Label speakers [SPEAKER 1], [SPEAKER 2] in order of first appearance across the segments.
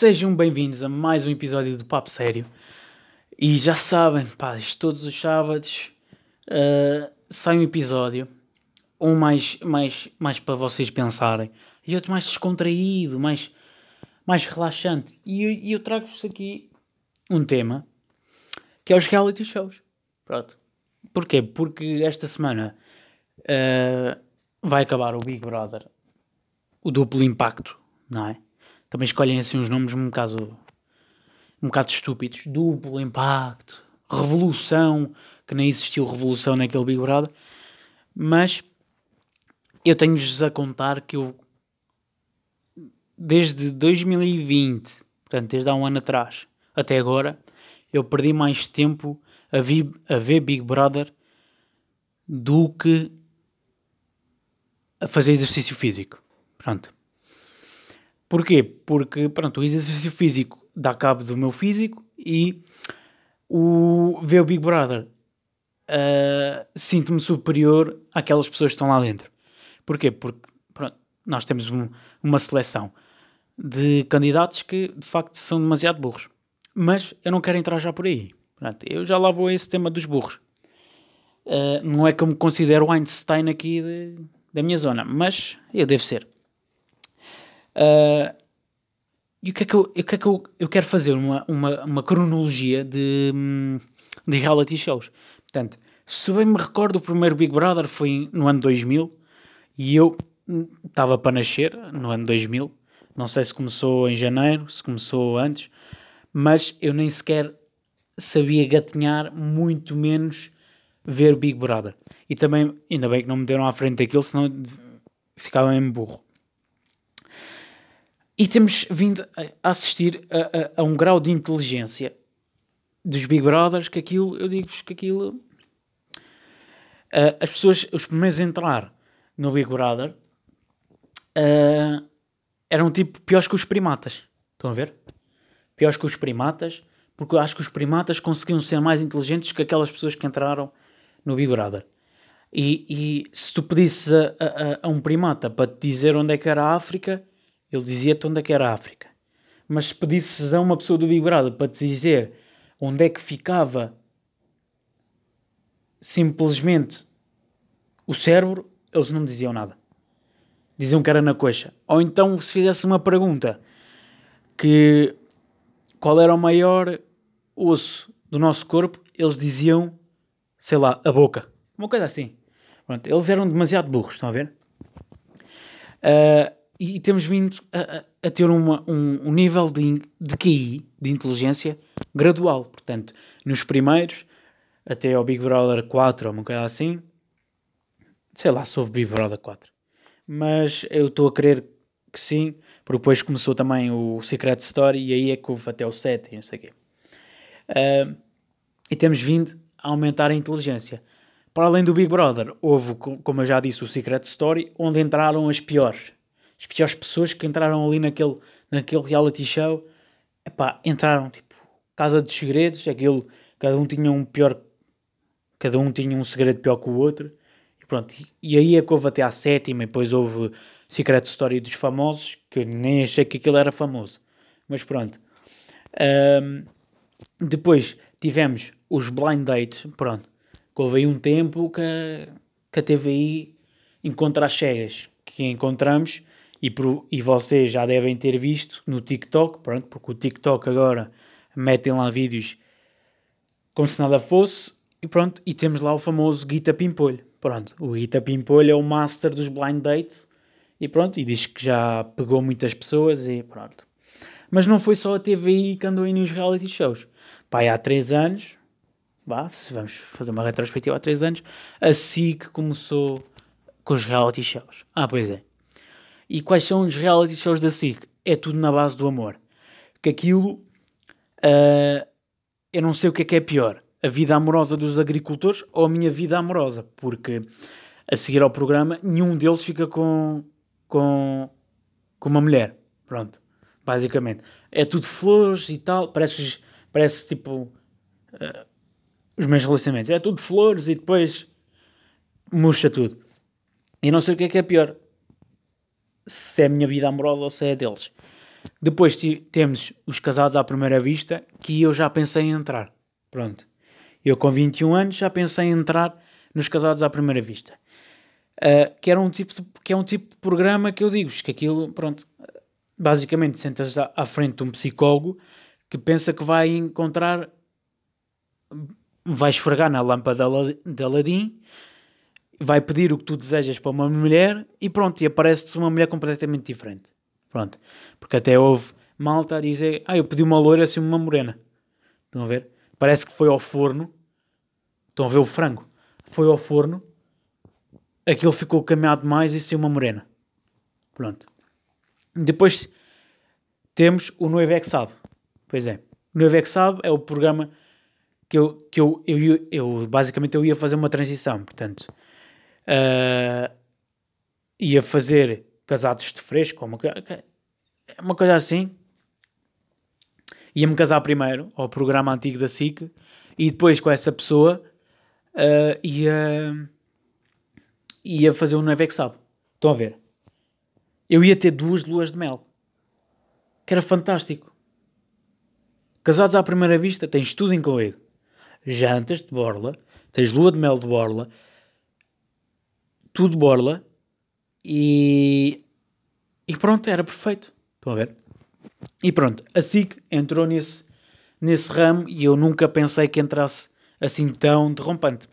[SPEAKER 1] Sejam bem-vindos a mais um episódio do Papo Sério. E já sabem, pá, todos os sábados uh, sai um episódio. Um mais, mais, mais para vocês pensarem. E outro mais descontraído, mais, mais relaxante. E, e eu trago-vos aqui um tema que é os reality shows. Pronto. Porquê? Porque esta semana uh, vai acabar o Big Brother, o duplo impacto, não é? Também escolhem assim uns nomes um bocado, um bocado estúpidos. Duplo impacto, revolução, que nem existiu revolução naquele Big Brother. Mas eu tenho-vos a contar que eu, desde 2020, portanto, desde há um ano atrás até agora, eu perdi mais tempo a, vi, a ver Big Brother do que a fazer exercício físico. Pronto. Porquê? Porque pronto, o exercício físico dá cabo do meu físico e o ver o Big Brother uh, sinto-me superior àquelas pessoas que estão lá dentro. Porquê? Porque pronto, nós temos um, uma seleção de candidatos que de facto são demasiado burros. Mas eu não quero entrar já por aí. Pronto, eu já lá vou a esse tema dos burros. Uh, não é que eu me considero Einstein aqui de, da minha zona, mas eu devo ser. Uh, e o que é que eu, o que é que eu, eu quero fazer? Uma, uma, uma cronologia de, de reality shows. Portanto, se bem me recordo, o primeiro Big Brother foi no ano 2000 e eu estava para nascer no ano 2000. Não sei se começou em janeiro, se começou antes, mas eu nem sequer sabia gatinhar, muito menos ver Big Brother. E também, ainda bem que não me deram à frente daquilo, senão ficava mesmo burro. E temos vindo a assistir a, a, a um grau de inteligência dos Big Brothers que aquilo, eu digo-vos que aquilo. Uh, as pessoas, os primeiros a entrar no Big Brother uh, eram tipo piores que os primatas. Estão a ver? Piores que os primatas, porque acho que os primatas conseguiam ser mais inteligentes que aquelas pessoas que entraram no Big Brother. E, e se tu pedisses a, a, a, um primata para te dizer onde é que era a África, ele dizia-te onde é que era a África. Mas se pedisses a uma pessoa do Big Brother para te dizer onde é que ficava simplesmente o cérebro, eles não me diziam nada. Diziam que era na coxa. Ou então, se fizesse uma pergunta que qual era o maior osso do nosso corpo, eles diziam, sei lá, a boca. Uma coisa assim. Pronto, eles eram demasiado burros, estão a ver? Uh, e temos vindo a, a ter uma, um, um, nível de, de QI, de inteligência, gradual. Portanto, nos primeiros, até ao Big Brother 4 ou uma coisa assim, sei lá, soube Big Brother 4. Mas eu estou a crer que sim, porque depois começou também o Secret Story e aí é que houve até o 7 e não sei o quê. Uh, e temos vindo a aumentar a inteligência. Para além do Big Brother, houve, como eu já disse, o Secret Story, onde entraram as piores as piores pessoas que entraram ali naquele, naquele reality show, epá, entraram tipo Casa dos Segredos, aquilo, cada um tinha um pior, cada um tinha um segredo pior que o outro, e pronto, e, e aí é que houve até à sétima, e depois houve Secret Story dos famosos, que eu nem achei que aquilo era famoso, mas pronto. Um, depois tivemos os blind dates, pronto, que houve aí um tempo que, que a TVI encontra as cegas, que encontramos e, por, e vocês já devem ter visto no TikTok, pronto, porque o TikTok agora metem lá vídeos como se nada fosse, e pronto, e temos lá o famoso Guita Pimpolho. Pronto, o Guita Pimpolho é o master dos blind dates, e pronto, e diz que já pegou muitas pessoas, e pronto. Mas não foi só a TVI que andou aí nos reality shows. Pai, há 3 anos, vá, se vamos fazer uma retrospectiva há 3 anos, a SIC começou com os reality shows. Ah, pois é. E quais são os reality shows da SIC? É tudo na base do amor. Que aquilo. Uh, eu não sei o que é que é pior. A vida amorosa dos agricultores ou a minha vida amorosa. Porque a seguir ao programa, nenhum deles fica com, com, com uma mulher. Pronto. Basicamente. É tudo flores e tal. Parece, parece tipo. Uh, os meus relacionamentos. É tudo flores e depois murcha tudo. E não sei o que é que é pior se é a minha vida amorosa ou se é deles. Depois temos os casados à primeira vista, que eu já pensei em entrar. Pronto. Eu com 21 anos já pensei em entrar nos casados à primeira vista. Uh, que, era um tipo de, que é um tipo de programa que eu digo que aquilo, pronto, basicamente sentas à, à frente de um psicólogo que pensa que vai encontrar, vai esfregar na lâmpada de Aladim, vai pedir o que tu desejas para uma mulher e pronto, e aparece-te uma mulher completamente diferente. Pronto. Porque até houve malta a dizer, ah, eu pedi uma loira assim uma morena. Estão a ver? Parece que foi ao forno. Estão a ver o frango? Foi ao forno. Aquilo ficou caminhado demais e saiu uma morena. Pronto. Depois temos o Noivo é que sabe. Pois é. O Noivo é que sabe é o programa que eu, que eu, eu, eu basicamente eu ia fazer uma transição. Portanto, uh, ia fazer casados de fresco, uma, uma coisa assim. Ia-me casar primeiro ao programa antigo da SIC e depois com essa pessoa uh, ia, ia fazer um Noivo que sabe. Estão a ver? Eu ia ter duas luas de mel. Que era fantástico. Casados à primeira vista, tens tudo incluído. Jantas de borla, tens lua de mel de borla, tudo borla e, e pronto, era perfeito. Estão a ver? E pronto, a SIC entrou nesse, nesse ramo e eu nunca pensei que entrasse assim tão derrompante.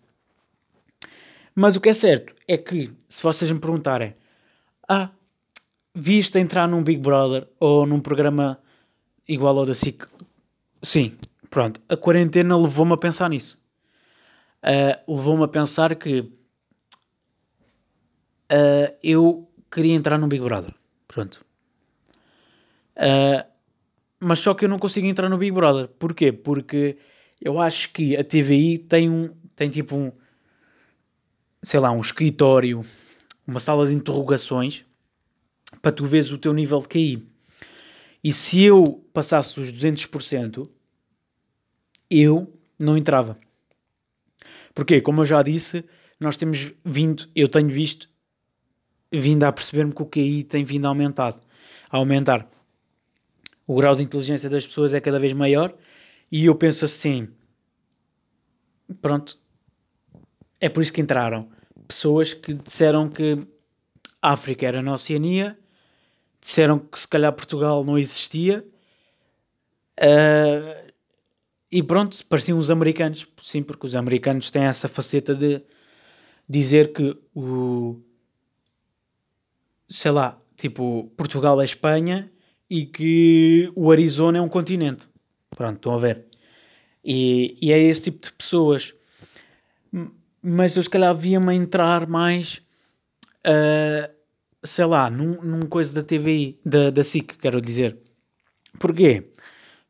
[SPEAKER 1] Mas o que é certo é que, se vocês me perguntarem, ah, viste entrar num Big Brother ou num programa igual ao da SIC? Sim, pronto, a quarentena levou-me a pensar nisso. Uh, levou-me a pensar que uh, eu queria entrar num Big Brother. Pronto. Uh, mas só que eu não consigo entrar no Big Brother. Porquê? Porque eu acho que a TVI tem um tem tipo um sei lá, um escritório, uma sala de interrogações para tu veres o teu nível de QI. E se eu passasse os 200%, eu não entrava. Porquê? Como eu já disse, nós temos vindo, eu tenho visto, vindo a perceber-me que o QI tem vindo a aumentar. A aumentar. O grau de inteligência das pessoas é cada vez maior e eu penso assim, pronto, é por isso que entraram. Pessoas que disseram que a África era na Oceania, disseram que se calhar Portugal não existia, uh, e pronto, pareciam os americanos. Sim, porque os americanos têm essa faceta de dizer que o. sei lá, tipo, Portugal é Espanha e que o Arizona é um continente. Pronto, estão a ver. E, e é esse tipo de pessoas. Mas eu se calhar via-me entrar mais, uh, sei lá, num, num coisa da TVI, da, da SIC, quero dizer. Porquê?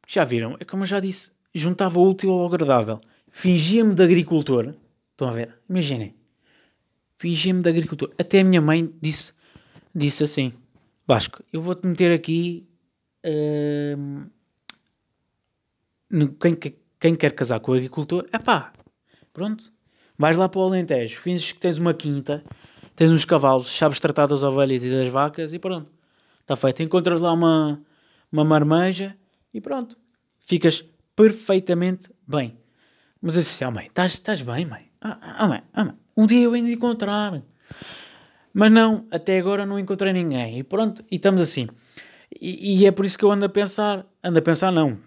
[SPEAKER 1] Já viram? É como eu já disse, juntava o útil ao agradável. Fingia-me de agricultor. Estão a ver? Imaginem. Fingia-me de agricultor. Até a minha mãe disse, disse assim: Vasco, eu vou-te meter aqui. Uh, quem, quem quer casar com o agricultor, é pá, pronto. Vais lá para o Alentejo, finges que tens uma quinta, tens uns cavalos, sabes tratar das ovelhas e das vacas e pronto. Está feito. Encontras lá uma, uma marmeja e pronto. Ficas perfeitamente bem. Mas eu disse, oh mãe, estás, estás bem, mãe? Ah, ah, mãe, ah, mãe, um dia eu ainda encontrar. Mas não, até agora não encontrei ninguém. E pronto, e estamos assim. E, e, é por isso que eu ando a pensar, ando a pensar, não,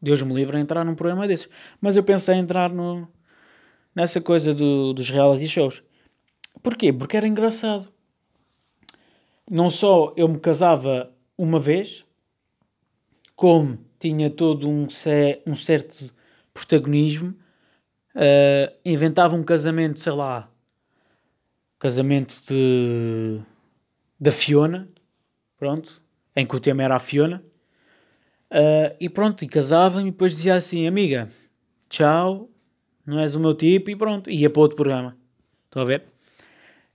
[SPEAKER 1] Deus me livre a entrar num programa desses. Mas eu pensei em entrar no, nessa coisa do, dos reality shows. Porquê? Porque era engraçado. Não só eu me casava uma vez, como tinha todo um, um certo protagonismo. Uh, inventava um casamento, sei lá, casamento de da Fiona, pronto, em que o tema era a Fiona. Uh, e pronto, e casava e depois dizia assim, amiga, tchau, não és o meu tipo, e pronto, ia para outro programa. Estão a ver?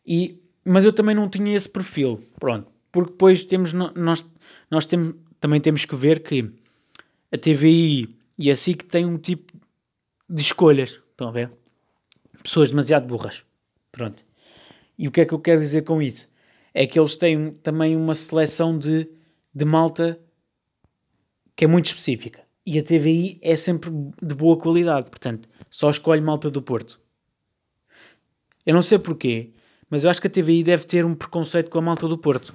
[SPEAKER 1] E, mas eu também não tinha esse perfil, pronto, porque depois temos, nós, nós temos, também temos que ver que a TVI e a SIC têm um tipo de escolhas. Estão a ver? Pessoas demasiado burras. Pronto. E o que é que eu quero dizer com isso? É que eles têm também uma seleção de, de malta que é muito específica. E a TVI é sempre de boa qualidade, portanto, só escolhe malta do Porto. Eu não sei porquê, mas eu acho que a TVI deve ter um preconceito com a malta do Porto.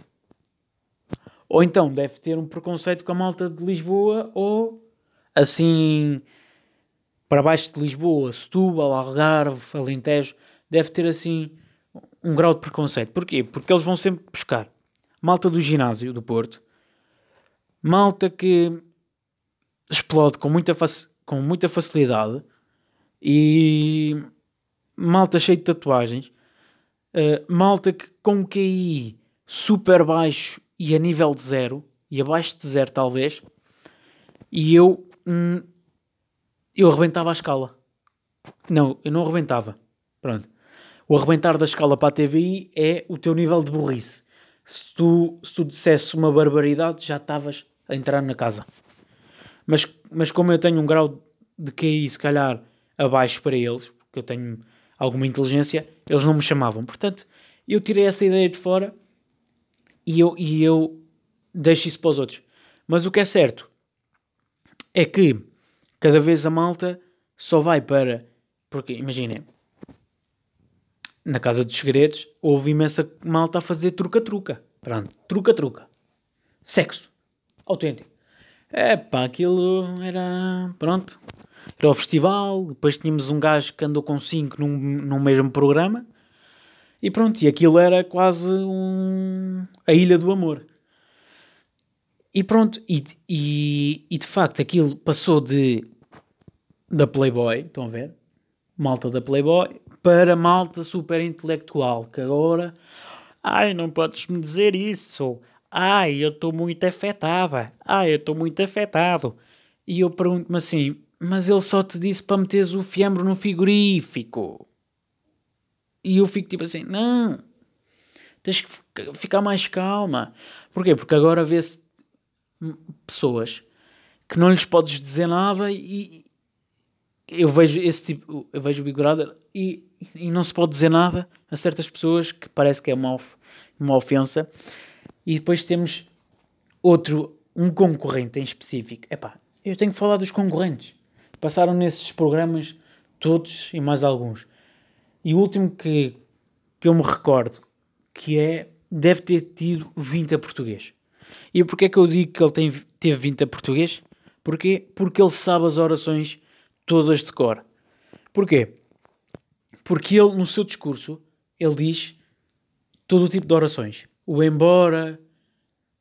[SPEAKER 1] Ou então deve ter um preconceito com a malta de Lisboa, ou assim para baixo de Lisboa, Setúbal, Algarve, Alentejo, deve ter assim um grau de preconceito. Porquê? Porque eles vão sempre buscar malta do ginásio do Porto, malta que explode com muita, com muita facilidade e malta cheia de tatuagens, uh, malta que com um QI super baixo e a nível de zero, e abaixo de zero talvez, e eu hum, eu arrebentava a escala. Não, eu não arrebentava. Pronto. O arrebentar da escala para a TVI é o teu nível de burrice. Se tu, se tu dissesse uma barbaridade, já estavas a entrar na casa. Mas, mas como eu tenho um grau de QI, se calhar, abaixo para eles, porque eu tenho alguma inteligência, eles não me chamavam. Portanto, eu tirei essa ideia de fora e eu, e eu deixo isso para os outros. Mas o que é certo é que cada vez a malta só vai para. Porque, imaginem, na Casa dos Segredos houve imensa malta a fazer truca-truca. Pronto, truca-truca. Sexo. Autêntico. É pá, aquilo era. Pronto. Era o festival. Depois tínhamos um gajo que andou com cinco num, num mesmo programa. E pronto, e aquilo era quase um. a Ilha do Amor. E pronto, e, e, e de facto aquilo passou de da Playboy, estão a ver? Malta da Playboy, para malta super intelectual, que agora, ai, não podes me dizer isso, ai, eu estou muito afetada, ai, eu estou muito afetado. E eu pergunto-me assim, mas ele só te disse para meteres o fiambre no frigorífico. E eu fico tipo assim, não, tens que ficar mais calma. Porquê? Porque agora vê-se pessoas que não lhes podes dizer nada e, eu vejo esse tipo, eu vejo o Big Brother e, e não se pode dizer nada a certas pessoas que parece que é uma, uma ofensa. E depois temos outro, um concorrente em específico. Epá, eu tenho que falar dos concorrentes. Passaram nesses programas todos e mais alguns. E o último que, que eu me recordo, que é, deve ter tido 20 a português. E porquê é que eu digo que ele tem, teve 20 a português? Porquê? Porque ele sabe as orações todas de cor. Porquê? Porque ele, no seu discurso, ele diz todo o tipo de orações. O embora,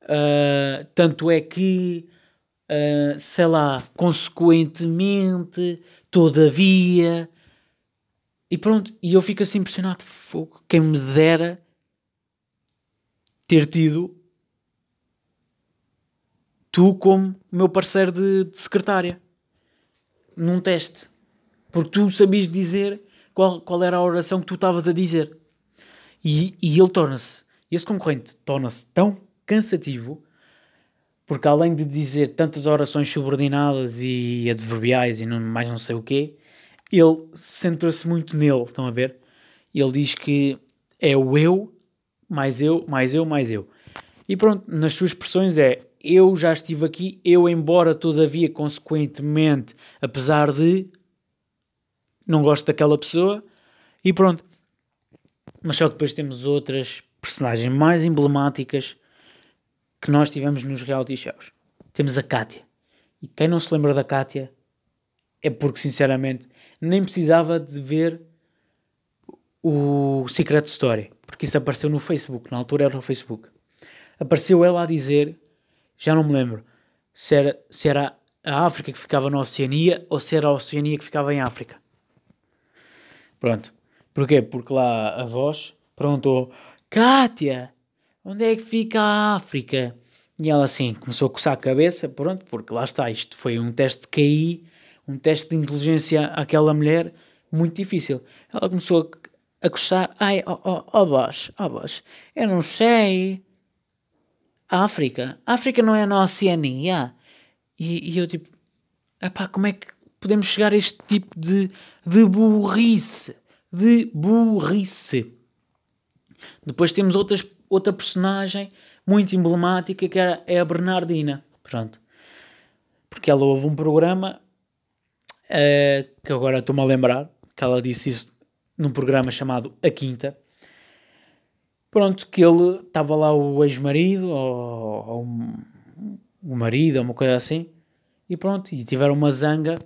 [SPEAKER 1] uh, tanto é que, uh, sei lá, consequentemente, todavia. E pronto, e eu fico assim impressionado. Fogo, quem me dera ter tido tu como meu parceiro de, de secretária num teste. Porque tu sabias dizer qual, qual era a oração que tu estavas a dizer. E, e ele torna-se, esse concorrente torna-se tão cansativo, porque além de dizer tantas orações subordinadas e adverbiais e não, mais não sei o quê, ele centra-se muito nele, estão a ver? Ele diz que é o eu, mais eu, mais eu, mais eu. E pronto, nas suas expressões é eu já estive aqui, eu, embora todavia, consequentemente, apesar de não gosto daquela pessoa, e pronto. Mas só que depois temos outras personagens mais emblemáticas que nós tivemos nos reality shows. Temos a Kátia. E quem não se lembra da Kátia é porque, sinceramente, nem precisava de ver o Secret Story, porque isso apareceu no Facebook, na altura era o Facebook. Apareceu ela a dizer já não me lembro se era, se era a África que ficava na Oceania ou se era a Oceania que ficava em África. Pronto. Porquê? Porque lá a voz perguntou: Kátia, onde é que fica a África? E ela assim começou a coçar a cabeça, pronto, porque lá está, isto foi um teste de QI, um teste de inteligência àquela mulher muito difícil. Ela começou a, a coçar, ai, ó oh, oh, oh, voz, ó oh, voz, eu não sei, África. África não é na Oceania. E, e eu tipo, epá, como é que podemos chegar a este tipo de, de burrice? De burrice. Depois temos outras, outra personagem muito emblemática que é, é a Bernardina. Pronto. porque ela houve um programa uh, que agora estou-me a lembrar, que ela disse isso num programa chamado A Quinta. Pronto, que ele estava lá o ex-marido, ou, ou o marido, ou uma coisa assim, e pronto, e tiveram uma zanga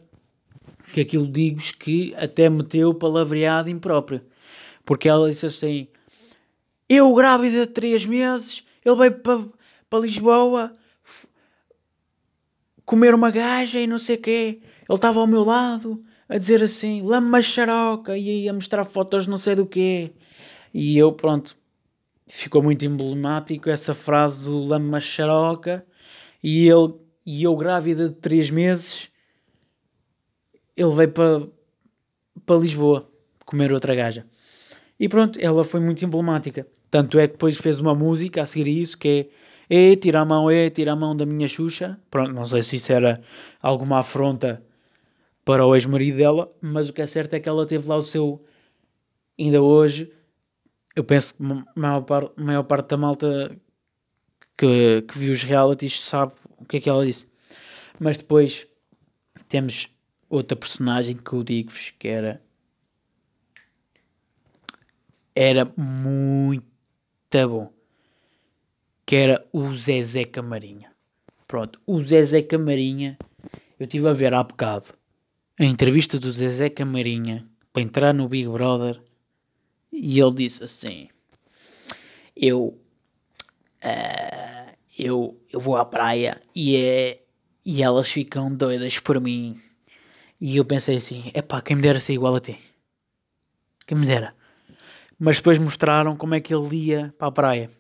[SPEAKER 1] que aquilo digo-vos que até meteu palavreado impróprio. Porque ela disse assim: Eu, grávida de 3 meses, ele veio para, para Lisboa comer uma gaja e não sei o quê. Ele estava ao meu lado a dizer assim: lama xaroca, e a mostrar fotos não sei do quê. E eu, pronto, ficou muito emblemático essa frase do lama xaroca. E, ele, e eu, grávida de 3 meses, ele veio para, para Lisboa comer outra gaja. E pronto, ela foi muito emblemática. Tanto é que depois fez uma música a seguir isso que é E, tira a mão, E, tira a mão da minha Xuxa. Pronto, não sei se isso era alguma afronta para o ex-marido dela, mas o que é certo é que ela teve lá o seu. Ainda hoje, eu penso que a maior, par, maior parte da malta que, que viu os realities sabe o que é que ela disse. Mas depois temos outra personagem que eu digo-vos que era era muito bom que era o Zezé Camarinha pronto, o Zezé Camarinha eu estive a ver há bocado a entrevista do Zezé Camarinha para entrar no Big Brother e ele disse assim eu uh, eu, eu vou à praia e, é, e elas ficam doidas por mim e eu pensei assim: é pá, quem me dera ser igual a ti. Quem me dera. Mas depois mostraram como é que ele ia para a praia.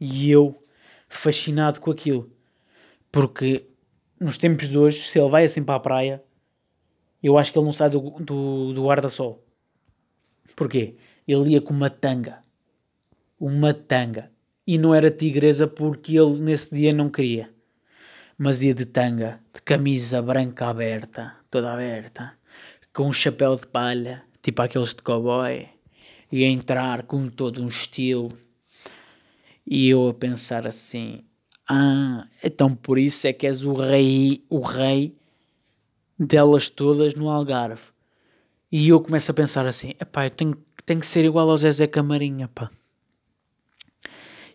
[SPEAKER 1] E eu, fascinado com aquilo. Porque nos tempos de hoje, se ele vai assim para a praia, eu acho que ele não sai do, do, do guarda-sol. Porquê? Ele ia com uma tanga. Uma tanga. E não era tigresa porque ele nesse dia não queria mas ia de tanga, de camisa branca aberta, toda aberta, com um chapéu de palha, tipo aqueles de cowboy, e a entrar com todo um estilo. E eu a pensar assim: ah, então por isso é que és o rei, o rei delas todas no Algarve. E eu começo a pensar assim: epá, eu tenho, tenho que ser igual ao Zezé Camarinha, pá.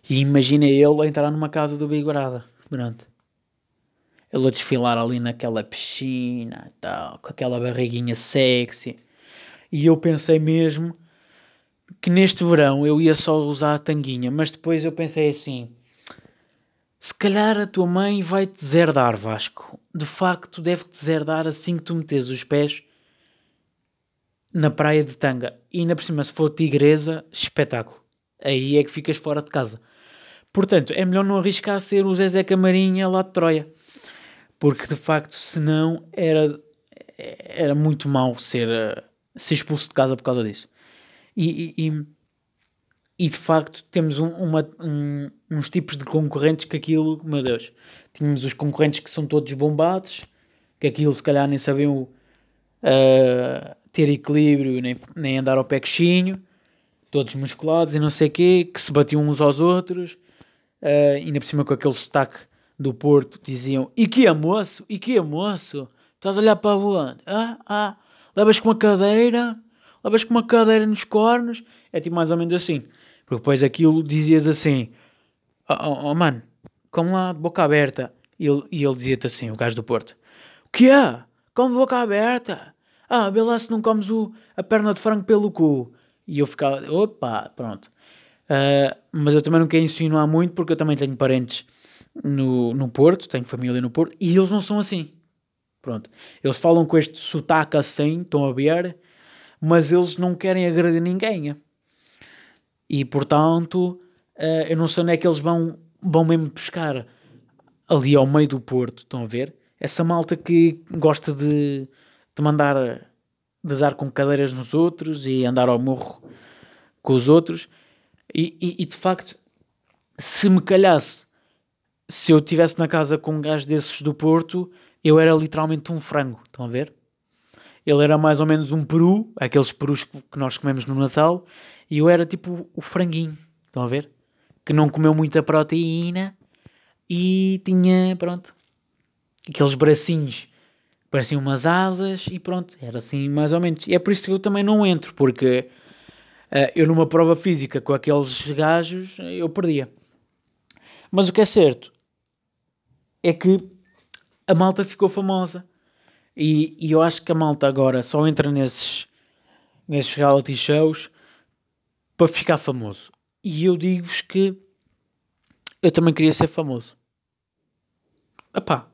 [SPEAKER 1] E imagina ele a entrar numa casa do Big Brother, pronto ele a desfilar ali naquela piscina e tal, com aquela barriguinha sexy. E eu pensei mesmo que neste verão eu ia só usar a tanguinha, mas depois eu pensei assim: se calhar a tua mãe vai-te deserdar, Vasco. De facto, deve-te deserdar assim que tu metes os pés na praia de tanga. E ainda por cima, se for tigresa, espetáculo. Aí é que ficas fora de casa. Portanto, é melhor não arriscar a ser o Zezé Camarinha lá de Troia porque de facto, senão era, era muito mau ser, eh, ser expulso de casa por causa disso. E, e, e de facto, temos um, uma, um, uns tipos de concorrentes que aquilo, meu Deus, tínhamos os concorrentes que são todos bombados, que aquilo se calhar nem sabiam uh, ter equilíbrio nem, nem andar ao pé coxinho, todos musculados e não sei o quê, que se batiam uns aos outros, uh, ainda por cima com aquele sotaque do Porto diziam: E que é moço? E que é moço? Estás a olhar para onde? Ah, ah, levas com uma cadeira, levas com uma cadeira nos cornos. É tipo mais ou menos assim. Porque depois aquilo dizias assim: Oh, oh, oh mano, como lá de boca aberta. E ele, ele dizia-te assim: O gajo do Porto: O que é? Como de boca aberta? Ah, vê lá se não comes o, a perna de frango pelo cu. E eu ficava: Opa, pronto. Uh, mas eu também não quero insinuar muito porque eu também tenho parentes no, no Porto, tenho família no Porto, e eles não são assim. Pronto. Eles falam com este sotaque assim, estão a ver, mas eles não querem agredir ninguém. E portanto, uh, eu não sei onde é que eles vão, vão mesmo pescar ali ao meio do Porto, estão a ver? Essa malta que gosta de, de mandar, de dar com cadeiras nos outros e andar ao morro com os outros. E, e, e de facto, se me calhasse se eu estivesse na casa com um gajo desses do Porto, eu era literalmente um frango. Estão a ver? Ele era mais ou menos um peru, aqueles perus que nós comemos no Natal, e eu era tipo o franguinho. Estão a ver? Que não comeu muita proteína e tinha, pronto, aqueles bracinhos pareciam umas asas e pronto, era assim mais ou menos. E é por isso que eu também não entro, porque uh, eu numa prova física com aqueles gajos eu perdia. Mas o que é certo é que a malta ficou famosa. E, e eu acho que a malta agora só entra nesses, nesses reality shows para ficar famoso. E eu digo-vos que eu também queria ser famoso. Epá,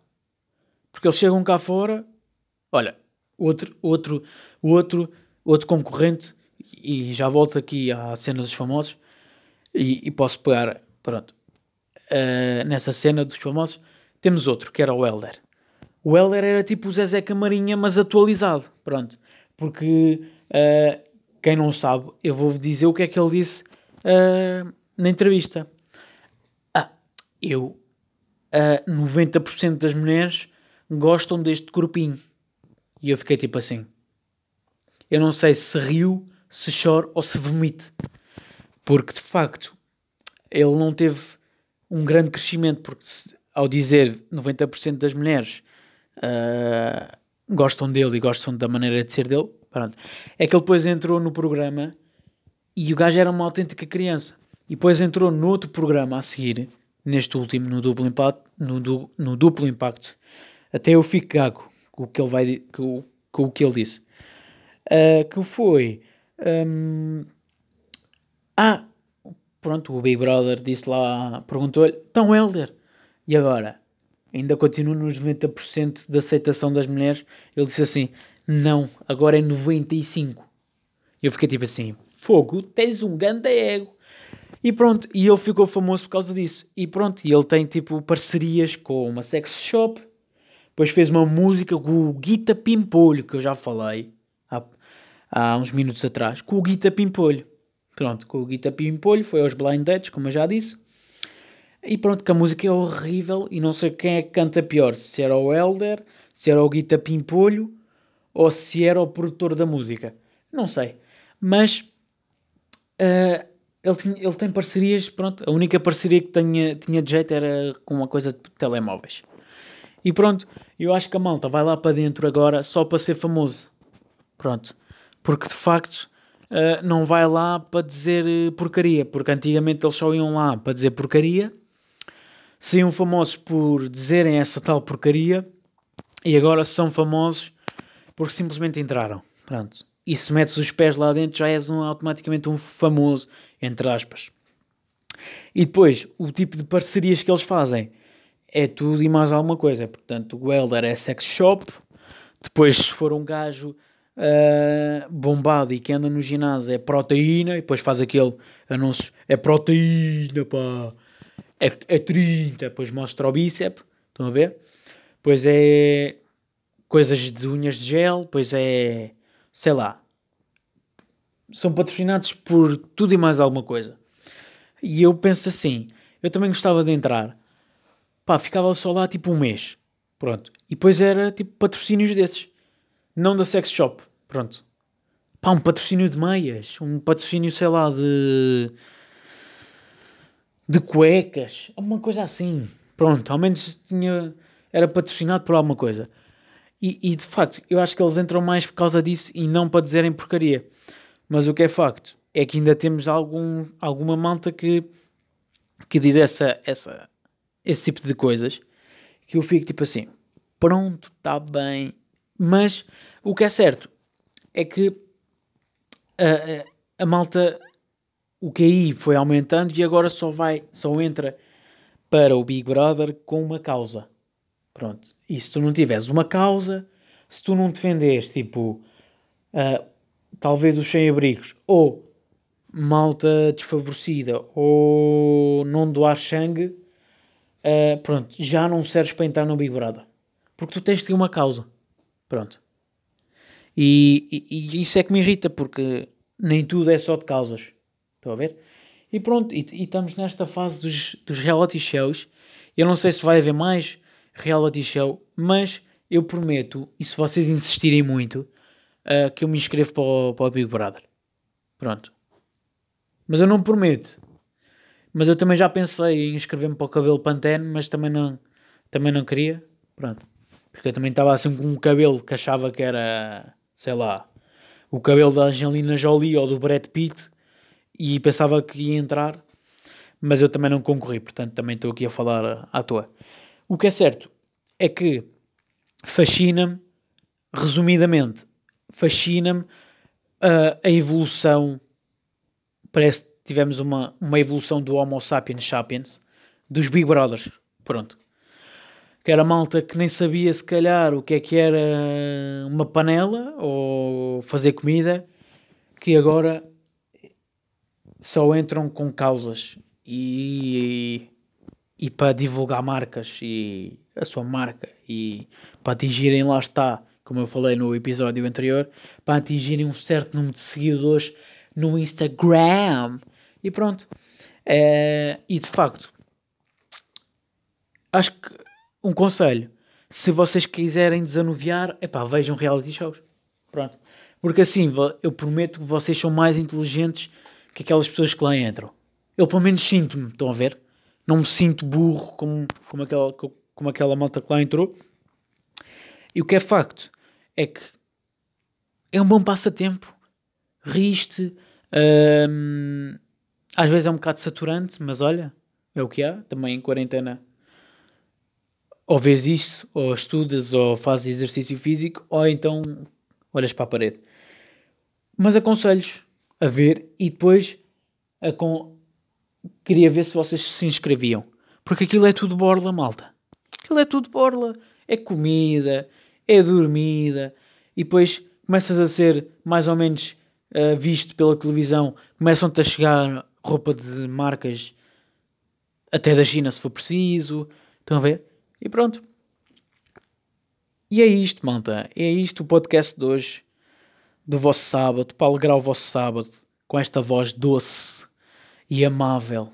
[SPEAKER 1] porque eles chegam cá fora, olha, outro, outro, outro, outro concorrente, e já volto aqui à cena dos famosos, e, e posso pegar, pronto, uh, nessa cena dos famosos, temos outro, que era o Elder. O Elder era tipo o Zezé Camarinha, mas atualizado, pronto, porque uh, quem não sabe, eu vou dizer o que é que ele disse uh, na entrevista. Ah, eu, uh, 90% das mulheres gostam deste corpinho. E eu fiquei tipo assim. Eu não sei se riu, se chora ou se vomite. Porque de facto ele não teve um grande crescimento. Porque ao dizer 90% das mulheres uh, gostam dele e gostam da maneira de ser dele, pronto. é que ele depois entrou no programa e o gajo era uma autêntica criança. E depois entrou no outro programa a seguir, neste último, no duplo impacto, no, no duplo impacto, até eu fico gago com o que ele, vai, com, com o que ele disse. Uh, que foi. Um, ah, pronto, o Big Brother disse lá, perguntou-lhe, então Helder, e agora? Ainda continua nos 90% de aceitação das mulheres? Ele disse assim, não, agora é 95%. Eu fiquei tipo assim, fogo, tens um grande ego. E pronto, e ele ficou famoso por causa disso. E pronto, e ele tem tipo parcerias com uma sex shop, depois fez uma música com o Guita Pimpolho, que eu já falei há, há uns minutos atrás, com o Guita Pimpolho. Pronto, com o Guita Pimpolho, foi aos Blind Dates, como eu já disse. E pronto, que a música é horrível e não sei quem é que canta pior, se era o Elder, se era o Guita Pimpolho ou se era o produtor da música. Não sei. Mas uh, ele, tinha, ele tem parcerias, pronto, a única parceria que tinha, tinha de jeito era com uma coisa de telemóveis. E pronto, eu acho que a malta vai lá para dentro agora só para ser famoso. Pronto. Porque de facto uh, não vai lá para dizer eh, porcaria. Porque antigamente eles só iam lá para dizer porcaria. Saíam famosos por dizerem essa tal porcaria. E agora são famosos porque simplesmente entraram. Pronto. E se metes os pés lá dentro já és um, automaticamente um famoso, entre aspas. E depois, o tipo de parcerias que eles fazem é tudo e mais alguma coisa. Portanto, o Welder é sex shop. Depois, se for um gajo uh, bombado e que anda no ginásio, é proteína. E depois faz aquele anúncio: é proteína, pá. É, é 30. Depois mostra o bíceps. Estão a ver? Depois é coisas de unhas de gel. Depois é. sei lá. São patrocinados por tudo e mais alguma coisa. E eu penso assim: eu também gostava de entrar pá, ficava só lá tipo um mês. Pronto. E depois era tipo patrocínios desses. Não da sex shop. Pronto. Pá, um patrocínio de meias. Um patrocínio, sei lá, de. de cuecas. Uma coisa assim. Pronto. Ao menos tinha. era patrocinado por alguma coisa. E, e de facto, eu acho que eles entram mais por causa disso e não para dizerem porcaria. Mas o que é facto é que ainda temos algum, alguma malta que, que diz essa, essa, esse tipo de coisas, que eu fico tipo assim, pronto, está bem. Mas o que é certo é que a, a, a malta, o QI foi aumentando e agora só vai, só entra para o Big Brother com uma causa. Pronto. E se tu não tiveres uma causa, se tu não defendes, tipo, uh, talvez os sem-abrigos, ou malta desfavorecida, ou não doar sangue, uh, pronto, já não serves para entrar no Big Brother. Porque tu tens de ter uma causa. Pronto. E, e, e, isso é que me irrita, porque nem tudo é só de causas. Estão a ver? E pronto, e, e, estamos nesta fase dos, dos reality shows. Eu não sei se vai haver mais reality show, mas eu prometo, e se vocês insistirem muito, uh, que eu me inscrevo para o, para o Big Brother. Pronto. Mas eu não prometo. Mas eu também já pensei em inscrever-me para o cabelo Pantene, mas também não, também não queria. Pronto. Porque eu também estava assim com um cabelo que achava que era, sei lá, o cabelo da Angelina Jolie ou do Brad Pitt e pensava que ia entrar, mas eu também não concorri, portanto também estou aqui a falar à toa. O que é certo é que fascina-me, resumidamente, fascina-me uh, a evolução. Parece tivemos uma, uma evolução do Homo sapiens sapiens, dos Big Brothers. Pronto. Que era malta que nem sabia, se calhar, o que é que era uma panela ou fazer comida, que agora só entram com causas e, e, e para divulgar marcas e a sua marca e para atingirem, lá está, como eu falei no episódio anterior, para atingirem um certo número de seguidores no Instagram. E pronto. É, e de facto, acho que um conselho, se vocês quiserem desanuviar, epá, vejam reality shows. Pronto. Porque assim, eu prometo que vocês são mais inteligentes que aquelas pessoas que lá entram. Eu pelo menos sinto-me, estão a ver? Não me sinto burro como, como, aquela, como aquela malta que lá entrou. E o que é facto é que é um bom passatempo. Riste. Hum, às vezes é um bocado saturante, mas olha, é o que há. Também em quarentena ou vês isso, ou estudas, ou fazes exercício físico, ou então olhas para a parede. Mas aconselho a ver e depois a com... queria ver se vocês se inscreviam. Porque aquilo é tudo borla, malta. Aquilo é tudo borla. É comida, é dormida. E depois começas a ser mais ou menos uh, visto pela televisão. Começam-te a chegar roupa de marcas até da China se for preciso. Estão a ver? E pronto. E é isto, malta. É isto o podcast de hoje. Do vosso sábado. Para alegrar o vosso sábado. Com esta voz doce e amável.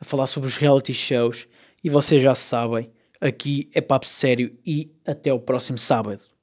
[SPEAKER 1] A falar sobre os reality shows. E vocês já sabem. Aqui é papo sério. E até o próximo sábado.